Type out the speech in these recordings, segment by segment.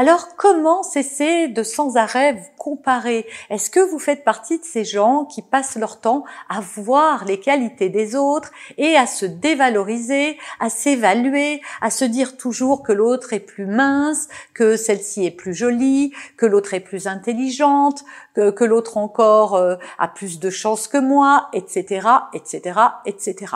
Alors comment cesser de sans arrêt vous comparer? Est-ce que vous faites partie de ces gens qui passent leur temps à voir les qualités des autres et à se dévaloriser, à s'évaluer, à se dire toujours que l'autre est plus mince, que celle-ci est plus jolie, que l'autre est plus intelligente, que, l'autre encore euh, a plus de chance que moi, etc., etc., etc.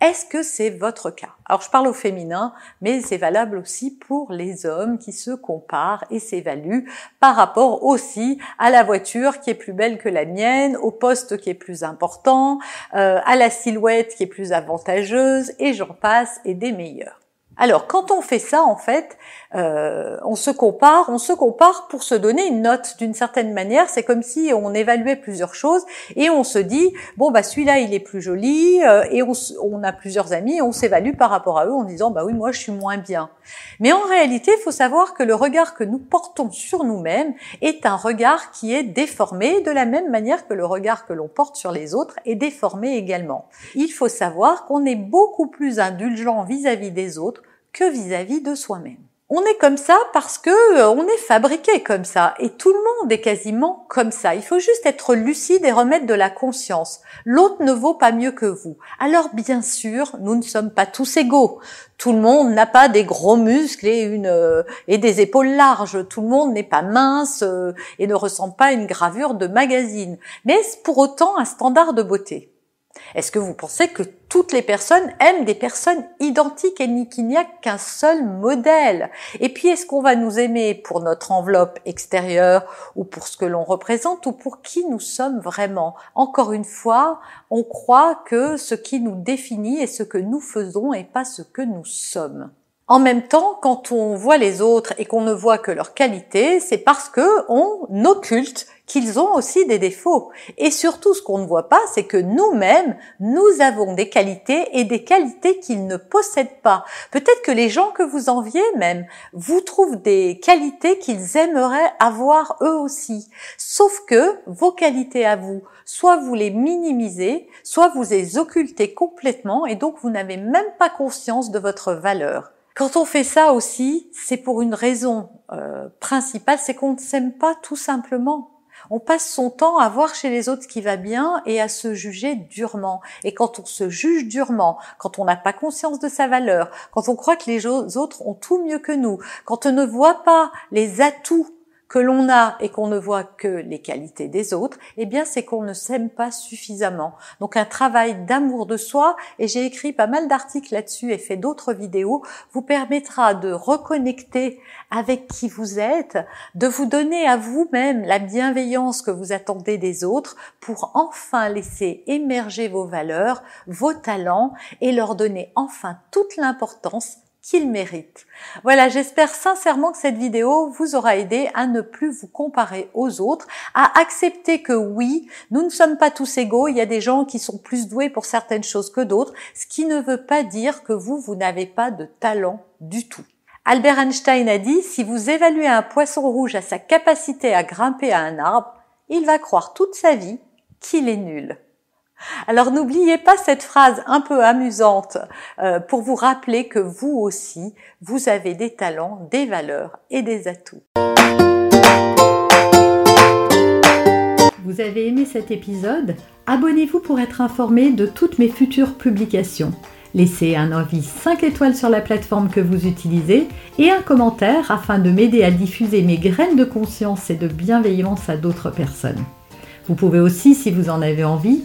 Est-ce que c'est votre cas? Alors je parle au féminin, mais c'est valable aussi pour les hommes qui se comparent et s'évaluent par rapport aussi à la voiture qui est plus belle que la mienne, au poste qui est plus important, euh, à la silhouette qui est plus avantageuse, et j'en passe, et des meilleurs. Alors, quand on fait ça, en fait, euh, on se compare, on se compare pour se donner une note d'une certaine manière. C'est comme si on évaluait plusieurs choses et on se dit bon bah celui-là il est plus joli euh, et on, a plusieurs amis et on s'évalue par rapport à eux en disant bah oui moi je suis moins bien. Mais en réalité, il faut savoir que le regard que nous portons sur nous-mêmes est un regard qui est déformé de la même manière que le regard que l'on porte sur les autres est déformé également. Il faut savoir qu'on est beaucoup plus indulgent vis-à-vis des autres que vis-à-vis de soi-même. On est comme ça parce que euh, on est fabriqué comme ça et tout le monde est quasiment comme ça. Il faut juste être lucide et remettre de la conscience. L'autre ne vaut pas mieux que vous. Alors bien sûr, nous ne sommes pas tous égaux. Tout le monde n'a pas des gros muscles et une euh, et des épaules larges. Tout le monde n'est pas mince euh, et ne ressemble pas à une gravure de magazine. Mais est-ce pour autant un standard de beauté est-ce que vous pensez que toutes les personnes aiment des personnes identiques et qu'il n'y a qu'un seul modèle? Et puis, est-ce qu'on va nous aimer pour notre enveloppe extérieure ou pour ce que l'on représente ou pour qui nous sommes vraiment? Encore une fois, on croit que ce qui nous définit est ce que nous faisons et pas ce que nous sommes. En même temps, quand on voit les autres et qu'on ne voit que leurs qualités, c'est parce que on occulte qu'ils ont aussi des défauts. Et surtout, ce qu'on ne voit pas, c'est que nous-mêmes, nous avons des qualités et des qualités qu'ils ne possèdent pas. Peut-être que les gens que vous enviez même vous trouvent des qualités qu'ils aimeraient avoir eux aussi. Sauf que vos qualités à vous, soit vous les minimisez, soit vous les occultez complètement et donc vous n'avez même pas conscience de votre valeur. Quand on fait ça aussi, c'est pour une raison euh, principale, c'est qu'on ne s'aime pas tout simplement. On passe son temps à voir chez les autres ce qui va bien et à se juger durement. Et quand on se juge durement, quand on n'a pas conscience de sa valeur, quand on croit que les autres ont tout mieux que nous, quand on ne voit pas les atouts que l'on a et qu'on ne voit que les qualités des autres, eh bien c'est qu'on ne s'aime pas suffisamment. Donc un travail d'amour de soi, et j'ai écrit pas mal d'articles là-dessus et fait d'autres vidéos, vous permettra de reconnecter avec qui vous êtes, de vous donner à vous-même la bienveillance que vous attendez des autres pour enfin laisser émerger vos valeurs, vos talents et leur donner enfin toute l'importance qu'il mérite. Voilà, j'espère sincèrement que cette vidéo vous aura aidé à ne plus vous comparer aux autres, à accepter que oui, nous ne sommes pas tous égaux, il y a des gens qui sont plus doués pour certaines choses que d'autres, ce qui ne veut pas dire que vous, vous n'avez pas de talent du tout. Albert Einstein a dit, si vous évaluez un poisson rouge à sa capacité à grimper à un arbre, il va croire toute sa vie qu'il est nul. Alors n'oubliez pas cette phrase un peu amusante euh, pour vous rappeler que vous aussi, vous avez des talents, des valeurs et des atouts. Vous avez aimé cet épisode? Abonnez-vous pour être informé de toutes mes futures publications. Laissez un avis 5 étoiles sur la plateforme que vous utilisez et un commentaire afin de m'aider à diffuser mes graines de conscience et de bienveillance à d'autres personnes. Vous pouvez aussi, si vous en avez envie,